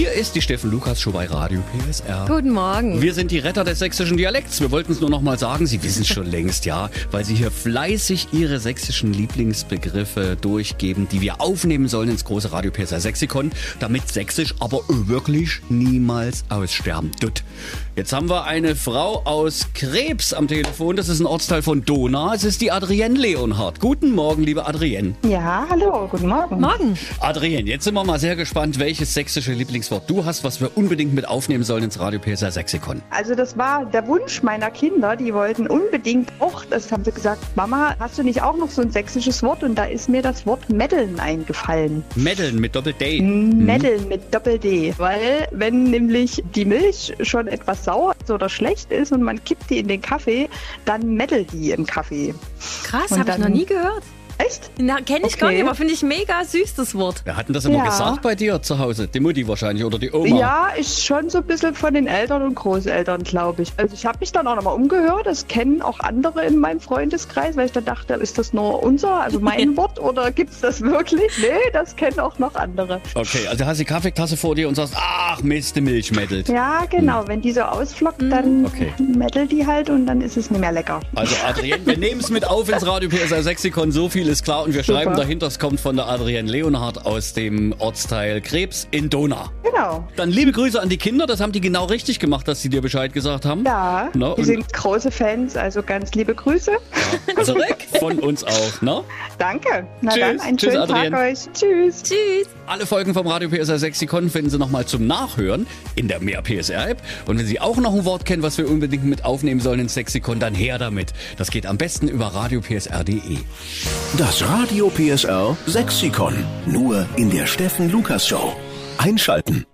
Hier ist die Steffen Lukas Show bei Radio PSR. Guten Morgen. Wir sind die Retter des sächsischen Dialekts. Wir wollten es nur noch mal sagen. Sie wissen es schon längst, ja, weil Sie hier fleißig Ihre sächsischen Lieblingsbegriffe durchgeben, die wir aufnehmen sollen ins große Radio PSR Sexikon, damit Sächsisch aber wirklich niemals aussterben tut. Jetzt haben wir eine Frau aus Krebs am Telefon. Das ist ein Ortsteil von Dona. Es ist die Adrienne Leonhardt. Guten Morgen, liebe Adrienne. Ja, hallo, guten Morgen. Morgen. Adrienne, jetzt sind wir mal sehr gespannt, welches sächsische Lieblingswort du hast, was wir unbedingt mit aufnehmen sollen ins Radio PSR Sexikon. Also das war der Wunsch meiner Kinder, die wollten unbedingt auch, das haben sie gesagt, Mama, hast du nicht auch noch so ein sächsisches Wort? Und da ist mir das Wort Meddeln eingefallen. Meddeln mit Doppel-D. Meddeln mit Doppel-D. Weil wenn nämlich die Milch schon etwas sauer ist oder schlecht ist und man kippt die in den Kaffee, dann meddelt die im Kaffee. Krass, habe ich noch nie gehört. Echt? Na, kenne ich gar Okay. nicht, aber finde ich mega süß, das Wort. Wer hat denn das immer Ja. gesagt bei dir zu Hause? Die Mutti wahrscheinlich oder die Oma? Ja, ist schon so ein bisschen von den Eltern und Großeltern, glaube ich. Also ich habe mich dann auch nochmal umgehört. Das kennen auch andere in meinem Freundeskreis, weil ich dann dachte, ist das nur unser, also mein Wort oder gibt es das wirklich? Nee, das kennen auch noch andere. Okay, also hast du die Kaffeetasse vor dir und sagst, ach Mist, die Milch meddelt. Ja, genau. Wenn die so ausflockt, dann Okay. meddelt die halt und dann ist es nicht mehr lecker. Also Adrienne, wir nehmen es mit auf ins Radio PSR Sexikon, so viel ist klar und wir Super. schreiben dahinter, es kommt von der Adrienne Leonhardt aus dem Ortsteil Krebs in Dona. Genau. Dann liebe Grüße an die Kinder, das haben die genau richtig gemacht, dass sie dir Bescheid gesagt haben. Ja, Na, die sind große Fans, also ganz liebe Grüße. Zurück von uns auch, ne? Danke. Na Tschüss. dann, einen Tschüss, schönen Adrienne. Tag euch. Tschüss. Tschüss. Alle Folgen vom Radio PSR Sexikon finden Sie nochmal zum Nachhören in der Mehr PSR App. Und wenn Sie auch noch ein Wort kennen, was wir unbedingt mit aufnehmen sollen ins Sexikon, dann her damit. Das geht am besten über radiopsr.de. Das Radio PSR Sexikon. Nur in der Steffen Lukas Show. Einschalten.